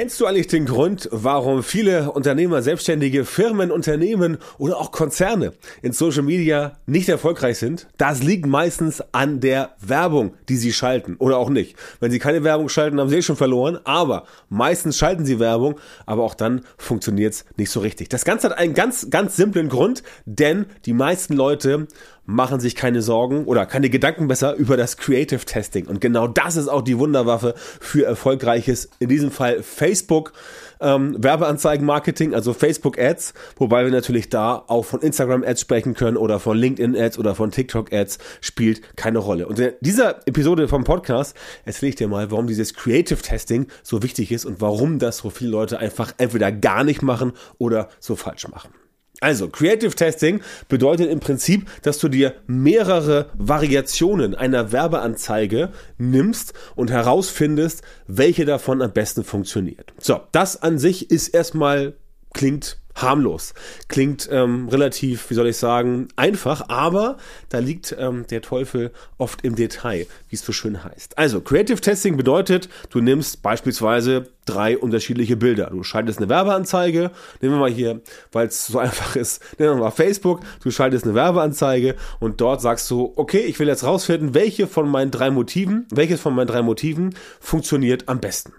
Kennst du eigentlich den Grund, warum viele Unternehmer, Selbstständige, Firmen, Unternehmen oder auch Konzerne in Social Media nicht erfolgreich sind? Das liegt meistens an der Werbung, die sie schalten oder auch nicht. Wenn sie keine Werbung schalten, haben sie eh schon verloren, aber meistens schalten sie Werbung, aber auch dann funktioniert es nicht so richtig. Das Ganze hat einen ganz, ganz simplen Grund, denn die meisten Leute machen sich keine Sorgen oder keine Gedanken besser über das Creative Testing. Und genau das ist auch die Wunderwaffe für erfolgreiches, in diesem Fall Facebook ähm, Werbeanzeigen Marketing, also Facebook Ads, wobei wir natürlich da auch von Instagram Ads sprechen können oder von LinkedIn Ads oder von TikTok Ads spielt keine Rolle. Und in dieser Episode vom Podcast erzähle ich dir mal, warum dieses Creative Testing so wichtig ist und warum das so viele Leute einfach entweder gar nicht machen oder so falsch machen. Also, Creative Testing bedeutet im Prinzip, dass du dir mehrere Variationen einer Werbeanzeige nimmst und herausfindest, welche davon am besten funktioniert. So, das an sich ist erstmal, klingt harmlos. Klingt ähm, relativ, wie soll ich sagen, einfach, aber da liegt ähm, der Teufel oft im Detail, wie es so schön heißt. Also, Creative Testing bedeutet, du nimmst beispielsweise drei unterschiedliche Bilder. Du schaltest eine Werbeanzeige, nehmen wir mal hier, weil es so einfach ist, nehmen wir mal Facebook, du schaltest eine Werbeanzeige und dort sagst du, okay, ich will jetzt rausfinden, welche von meinen drei Motiven, welches von meinen drei Motiven funktioniert am besten.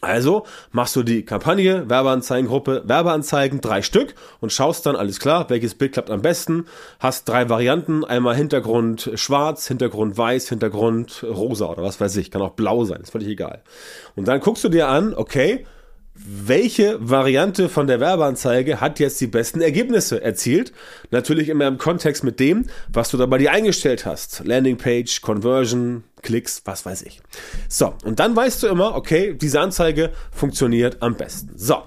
Also machst du die Kampagne, Werbeanzeigengruppe, Werbeanzeigen, drei Stück und schaust dann, alles klar, welches Bild klappt am besten. Hast drei Varianten, einmal Hintergrund schwarz, Hintergrund weiß, Hintergrund rosa oder was weiß ich, kann auch blau sein, ist völlig egal. Und dann guckst du dir an, okay, welche Variante von der Werbeanzeige hat jetzt die besten Ergebnisse erzielt. Natürlich immer im Kontext mit dem, was du da bei dir eingestellt hast. Landingpage, Conversion, Klicks, was weiß ich. So, und dann weißt du immer, okay, diese Anzeige funktioniert am besten. So,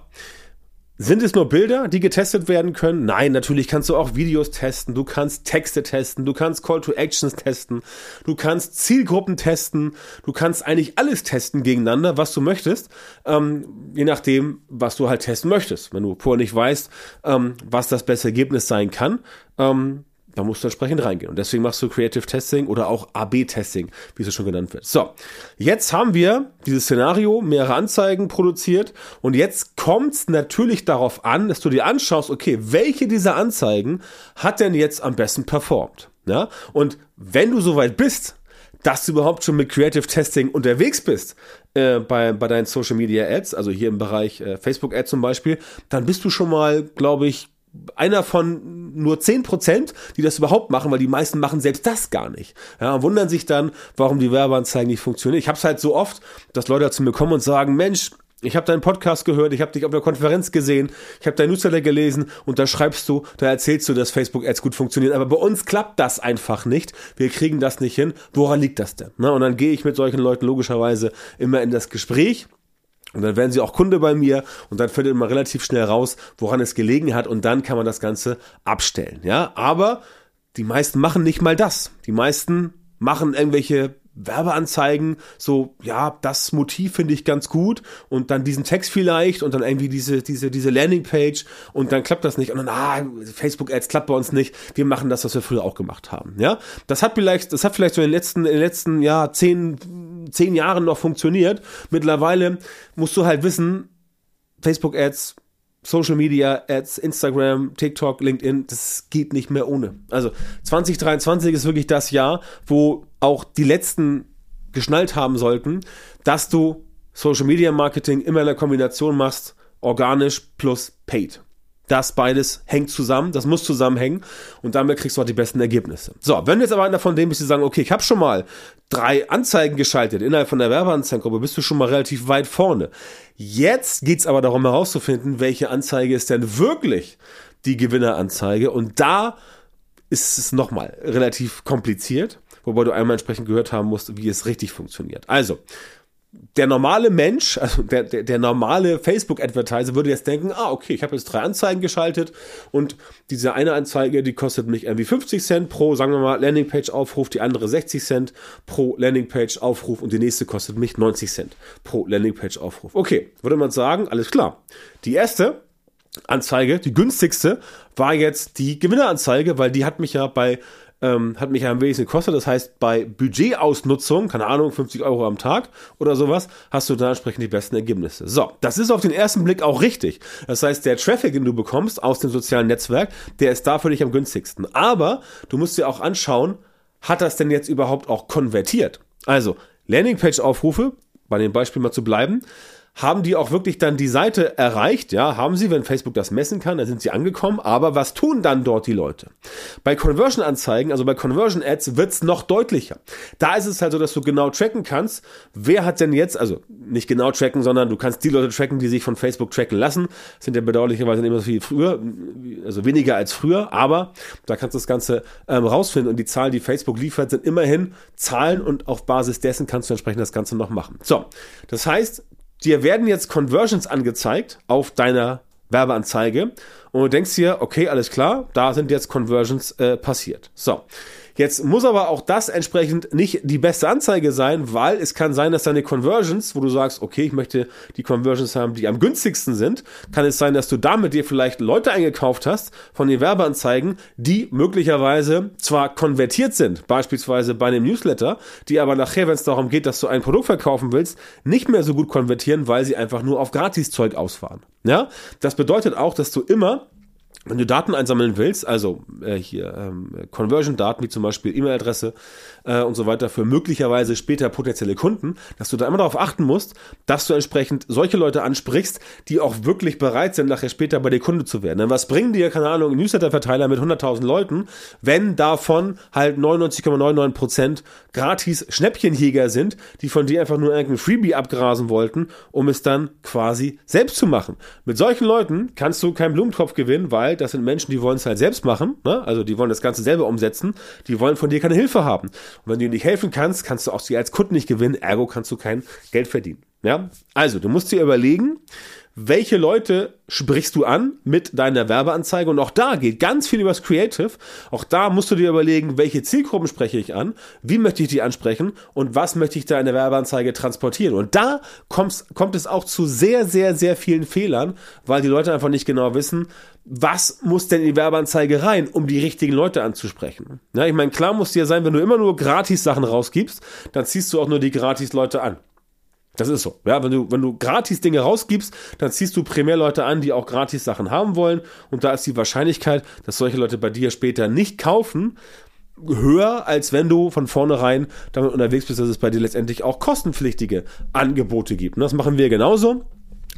sind es nur Bilder, die getestet werden können? Nein, natürlich kannst du auch Videos testen, du kannst Texte testen, du kannst Call to Actions testen, du kannst Zielgruppen testen, du kannst eigentlich alles testen gegeneinander, was du möchtest, ähm, je nachdem, was du halt testen möchtest. Wenn du vorher nicht weißt, ähm, was das beste Ergebnis sein kann, ähm, da musst du entsprechend reingehen. Und deswegen machst du Creative Testing oder auch AB-Testing, wie es schon genannt wird. So, jetzt haben wir dieses Szenario, mehrere Anzeigen produziert und jetzt kommt es natürlich darauf an, dass du dir anschaust, okay, welche dieser Anzeigen hat denn jetzt am besten performt? Ja? Und wenn du soweit bist, dass du überhaupt schon mit Creative Testing unterwegs bist äh, bei, bei deinen Social Media Ads, also hier im Bereich äh, Facebook Ads zum Beispiel, dann bist du schon mal, glaube ich, einer von nur zehn Prozent, die das überhaupt machen, weil die meisten machen selbst das gar nicht. Ja, und wundern sich dann, warum die Werbeanzeigen nicht funktionieren. Ich habe es halt so oft, dass Leute zu mir kommen und sagen, Mensch, ich habe deinen Podcast gehört, ich habe dich auf der Konferenz gesehen, ich habe dein Newsletter gelesen und da schreibst du, da erzählst du, dass Facebook Ads gut funktionieren. Aber bei uns klappt das einfach nicht. Wir kriegen das nicht hin. Woran liegt das denn? Na, und dann gehe ich mit solchen Leuten logischerweise immer in das Gespräch und dann werden sie auch Kunde bei mir und dann findet man relativ schnell raus, woran es gelegen hat und dann kann man das Ganze abstellen. Ja, aber die meisten machen nicht mal das. Die meisten machen irgendwelche Werbeanzeigen, so, ja, das Motiv finde ich ganz gut und dann diesen Text vielleicht und dann irgendwie diese, diese, diese Landingpage und dann klappt das nicht und dann, ah, Facebook Ads klappt bei uns nicht, wir machen das, was wir früher auch gemacht haben, ja. Das hat vielleicht, das hat vielleicht so in den letzten, in den letzten, ja, zehn, zehn Jahren noch funktioniert. Mittlerweile musst du halt wissen, Facebook Ads Social Media Ads, Instagram, TikTok, LinkedIn, das geht nicht mehr ohne. Also 2023 ist wirklich das Jahr, wo auch die letzten geschnallt haben sollten, dass du Social Media Marketing immer in der Kombination machst, organisch plus paid. Das beides hängt zusammen, das muss zusammenhängen und damit kriegst du auch die besten Ergebnisse. So, wenn du jetzt aber einer von denen bist, die sagen, okay, ich habe schon mal drei Anzeigen geschaltet innerhalb von der Werbeanzeigengruppe, bist du schon mal relativ weit vorne. Jetzt geht's aber darum herauszufinden, welche Anzeige ist denn wirklich die Gewinneranzeige und da ist es nochmal relativ kompliziert, wobei du einmal entsprechend gehört haben musst, wie es richtig funktioniert. Also, der normale Mensch, also der, der, der normale Facebook-Advertiser würde jetzt denken, ah, okay, ich habe jetzt drei Anzeigen geschaltet und diese eine Anzeige, die kostet mich irgendwie 50 Cent pro, sagen wir mal, Landingpage-Aufruf, die andere 60 Cent pro Landingpage-Aufruf und die nächste kostet mich 90 Cent pro Landingpage-Aufruf. Okay, würde man sagen, alles klar. Die erste Anzeige, die günstigste, war jetzt die Gewinneranzeige, weil die hat mich ja bei ähm, hat mich ja am wenigsten gekostet. Das heißt, bei Budgetausnutzung, keine Ahnung, 50 Euro am Tag oder sowas, hast du da entsprechend die besten Ergebnisse. So, das ist auf den ersten Blick auch richtig. Das heißt, der Traffic, den du bekommst aus dem sozialen Netzwerk, der ist da für dich am günstigsten. Aber du musst dir auch anschauen, hat das denn jetzt überhaupt auch konvertiert? Also, Landingpage-Aufrufe, bei dem Beispiel mal zu bleiben, haben die auch wirklich dann die Seite erreicht? Ja, haben sie, wenn Facebook das messen kann, dann sind sie angekommen. Aber was tun dann dort die Leute? Bei Conversion-Anzeigen, also bei Conversion-Ads, wird's noch deutlicher. Da ist es halt so, dass du genau tracken kannst, wer hat denn jetzt, also nicht genau tracken, sondern du kannst die Leute tracken, die sich von Facebook tracken lassen. Das sind ja bedauerlicherweise immer so wie früher, also weniger als früher, aber da kannst du das Ganze ähm, rausfinden. Und die Zahlen, die Facebook liefert, sind immerhin Zahlen und auf Basis dessen kannst du entsprechend das Ganze noch machen. So, das heißt, dir werden jetzt Conversions angezeigt auf deiner Werbeanzeige und du denkst dir, okay, alles klar, da sind jetzt Conversions äh, passiert. So, Jetzt muss aber auch das entsprechend nicht die beste Anzeige sein, weil es kann sein, dass deine Conversions, wo du sagst, okay, ich möchte die Conversions haben, die am günstigsten sind, kann es sein, dass du damit dir vielleicht Leute eingekauft hast von den Werbeanzeigen, die möglicherweise zwar konvertiert sind, beispielsweise bei einem Newsletter, die aber nachher, wenn es darum geht, dass du ein Produkt verkaufen willst, nicht mehr so gut konvertieren, weil sie einfach nur auf Gratiszeug ausfahren. Ja, das bedeutet auch, dass du immer wenn du Daten einsammeln willst, also äh, hier ähm, Conversion-Daten wie zum Beispiel E-Mail-Adresse äh, und so weiter für möglicherweise später potenzielle Kunden, dass du da immer darauf achten musst, dass du entsprechend solche Leute ansprichst, die auch wirklich bereit sind, nachher später bei dir Kunde zu werden. Denn was bringen dir, keine Ahnung, Newsletter-Verteiler mit 100.000 Leuten, wenn davon halt 99,99% gratis Schnäppchenjäger sind, die von dir einfach nur irgendein Freebie abgrasen wollten, um es dann quasi selbst zu machen. Mit solchen Leuten kannst du keinen Blumentopf gewinnen, weil das sind Menschen, die wollen es halt selbst machen, ne? also die wollen das Ganze selber umsetzen, die wollen von dir keine Hilfe haben. Und wenn du ihnen nicht helfen kannst, kannst du auch sie als Kunden nicht gewinnen, ergo kannst du kein Geld verdienen. Ja, also du musst dir überlegen, welche Leute sprichst du an mit deiner Werbeanzeige und auch da geht ganz viel übers Creative. Auch da musst du dir überlegen, welche Zielgruppen spreche ich an, wie möchte ich die ansprechen und was möchte ich da in der Werbeanzeige transportieren. Und da kommt, es auch zu sehr, sehr, sehr vielen Fehlern, weil die Leute einfach nicht genau wissen, was muss denn in die Werbeanzeige rein, um die richtigen Leute anzusprechen. Ja, ich meine, klar muss dir sein, wenn du immer nur gratis Sachen rausgibst, dann ziehst du auch nur die gratis Leute an. Das ist so. Ja, wenn du, wenn du gratis Dinge rausgibst, dann ziehst du primär Leute an, die auch gratis Sachen haben wollen. Und da ist die Wahrscheinlichkeit, dass solche Leute bei dir später nicht kaufen, höher, als wenn du von vornherein damit unterwegs bist, dass es bei dir letztendlich auch kostenpflichtige Angebote gibt. Und das machen wir genauso.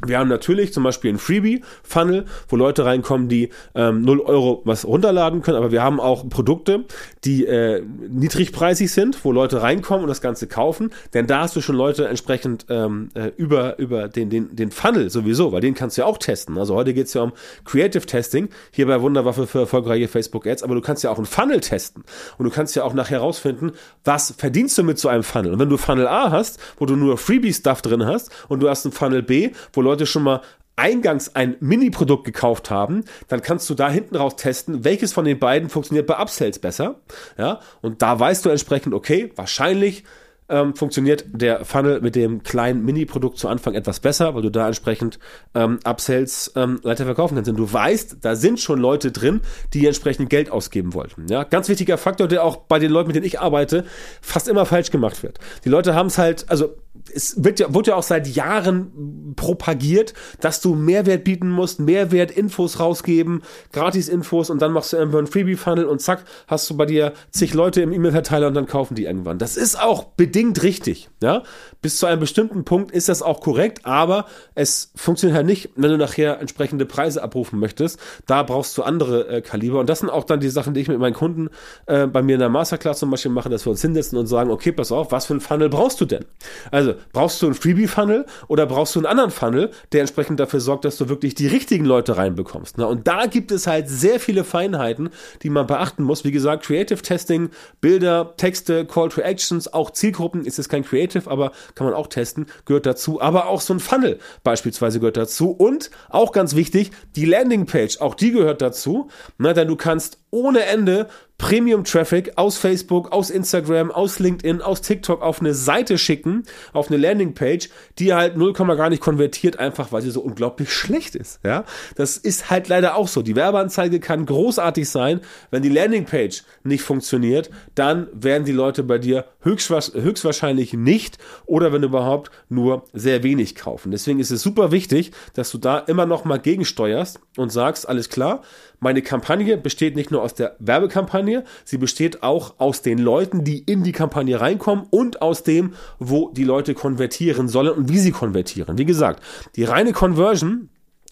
Wir haben natürlich zum Beispiel ein Freebie-Funnel, wo Leute reinkommen, die ähm, 0 Euro was runterladen können, aber wir haben auch Produkte, die äh, niedrigpreisig sind, wo Leute reinkommen und das Ganze kaufen, denn da hast du schon Leute entsprechend ähm, äh, über, über den, den, den Funnel sowieso, weil den kannst du ja auch testen. Also heute geht's ja um Creative Testing, hier bei Wunderwaffe für erfolgreiche Facebook-Ads, aber du kannst ja auch einen Funnel testen und du kannst ja auch nachher herausfinden, was verdienst du mit so einem Funnel. Und wenn du Funnel A hast, wo du nur Freebie-Stuff drin hast und du hast einen Funnel B, wo Leute Leute schon mal eingangs ein Mini-Produkt gekauft haben, dann kannst du da hinten raus testen, welches von den beiden funktioniert bei Upsells besser. Ja, und da weißt du entsprechend, okay, wahrscheinlich ähm, funktioniert der Funnel mit dem kleinen Mini-Produkt zu Anfang etwas besser, weil du da entsprechend ähm, Upsells ähm, weiter verkaufen kannst. Denn du weißt, da sind schon Leute drin, die entsprechend Geld ausgeben wollten. Ja, ganz wichtiger Faktor, der auch bei den Leuten, mit denen ich arbeite, fast immer falsch gemacht wird. Die Leute haben es halt, also es wird ja, wird ja auch seit Jahren propagiert, dass du Mehrwert bieten musst, Mehrwert, Infos rausgeben, Gratis-Infos und dann machst du irgendwann Freebie-Funnel und zack, hast du bei dir zig Leute im E-Mail-Verteiler und dann kaufen die irgendwann. Das ist auch bedingt richtig, ja. Bis zu einem bestimmten Punkt ist das auch korrekt, aber es funktioniert halt nicht, wenn du nachher entsprechende Preise abrufen möchtest. Da brauchst du andere äh, Kaliber und das sind auch dann die Sachen, die ich mit meinen Kunden äh, bei mir in der Masterclass zum Beispiel mache, dass wir uns hinsetzen und sagen, okay, pass auf, was für ein Funnel brauchst du denn? Also brauchst du einen Freebie-Funnel oder brauchst du einen anderen Funnel, der entsprechend dafür sorgt, dass du wirklich die richtigen Leute reinbekommst. Ne? Und da gibt es halt sehr viele Feinheiten, die man beachten muss. Wie gesagt, Creative Testing, Bilder, Texte, Call to Actions, auch Zielgruppen, ist es kein Creative, aber kann man auch testen, gehört dazu. Aber auch so ein Funnel beispielsweise gehört dazu. Und auch ganz wichtig, die Landingpage, auch die gehört dazu. Ne? Denn du kannst ohne Ende Premium-Traffic aus Facebook, aus Instagram, aus LinkedIn, aus TikTok auf eine Seite schicken, auf eine Landingpage, die halt 0, gar nicht konvertiert, einfach weil sie so unglaublich schlecht ist. Ja, das ist halt leider auch so. Die Werbeanzeige kann großartig sein, wenn die Landingpage nicht funktioniert, dann werden die Leute bei dir höchstwahrscheinlich nicht oder wenn überhaupt nur sehr wenig kaufen. Deswegen ist es super wichtig, dass du da immer noch mal gegensteuerst und sagst, alles klar, meine Kampagne besteht nicht nur aus der Werbekampagne, sie besteht auch aus den Leuten, die in die Kampagne reinkommen und aus dem, wo die Leute konvertieren sollen und wie sie konvertieren. Wie gesagt, die reine Conversion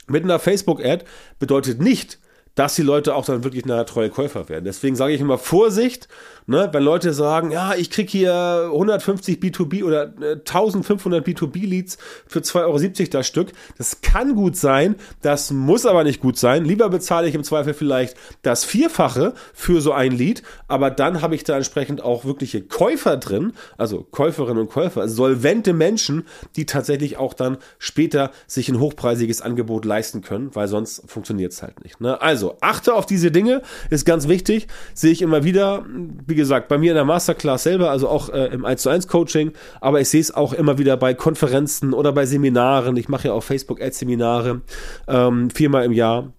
mit einer Facebook-Ad bedeutet nicht, dass die Leute auch dann wirklich nachher treue Käufer werden. Deswegen sage ich immer Vorsicht, ne, wenn Leute sagen, ja, ich krieg hier 150 B2B oder 1500 B2B Leads für 2,70 Euro das Stück. Das kann gut sein, das muss aber nicht gut sein. Lieber bezahle ich im Zweifel vielleicht das Vierfache für so ein Lead, aber dann habe ich da entsprechend auch wirkliche Käufer drin, also Käuferinnen und Käufer, solvente Menschen, die tatsächlich auch dann später sich ein hochpreisiges Angebot leisten können, weil sonst funktioniert es halt nicht. Ne? Also achte auf diese Dinge, ist ganz wichtig, sehe ich immer wieder, wie gesagt, bei mir in der Masterclass selber, also auch äh, im 1 zu 1 Coaching, aber ich sehe es auch immer wieder bei Konferenzen oder bei Seminaren. Ich mache ja auch Facebook Ads Seminare ähm, viermal im Jahr.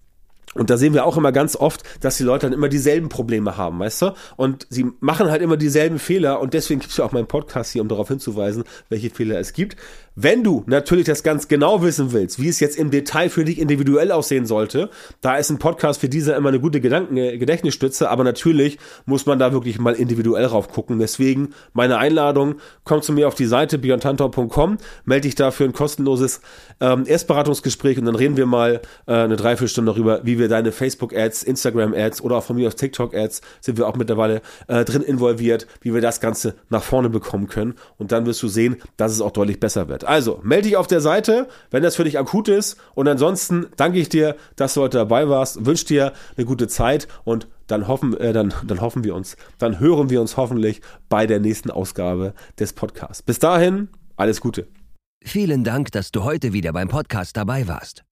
Und da sehen wir auch immer ganz oft, dass die Leute dann immer dieselben Probleme haben, weißt du? Und sie machen halt immer dieselben Fehler und deswegen gibt es ja auch meinen Podcast hier, um darauf hinzuweisen, welche Fehler es gibt. Wenn du natürlich das ganz genau wissen willst, wie es jetzt im Detail für dich individuell aussehen sollte, da ist ein Podcast für diese immer eine gute Gedanken äh, Gedächtnisstütze, aber natürlich muss man da wirklich mal individuell rauf gucken. Deswegen meine Einladung, komm zu mir auf die Seite björntantau.com, melde dich da für ein kostenloses ähm, Erstberatungsgespräch und dann reden wir mal äh, eine Dreiviertelstunde darüber, wie wir deine Facebook-Ads, Instagram-Ads oder auch von mir aus TikTok-Ads sind wir auch mittlerweile äh, drin involviert, wie wir das Ganze nach vorne bekommen können und dann wirst du sehen, dass es auch deutlich besser wird. Also, melde dich auf der Seite, wenn das für dich akut ist. Und ansonsten danke ich dir, dass du heute dabei warst. Wünsche dir eine gute Zeit und dann hoffen, äh, dann, dann hoffen wir uns, dann hören wir uns hoffentlich bei der nächsten Ausgabe des Podcasts. Bis dahin, alles Gute. Vielen Dank, dass du heute wieder beim Podcast dabei warst.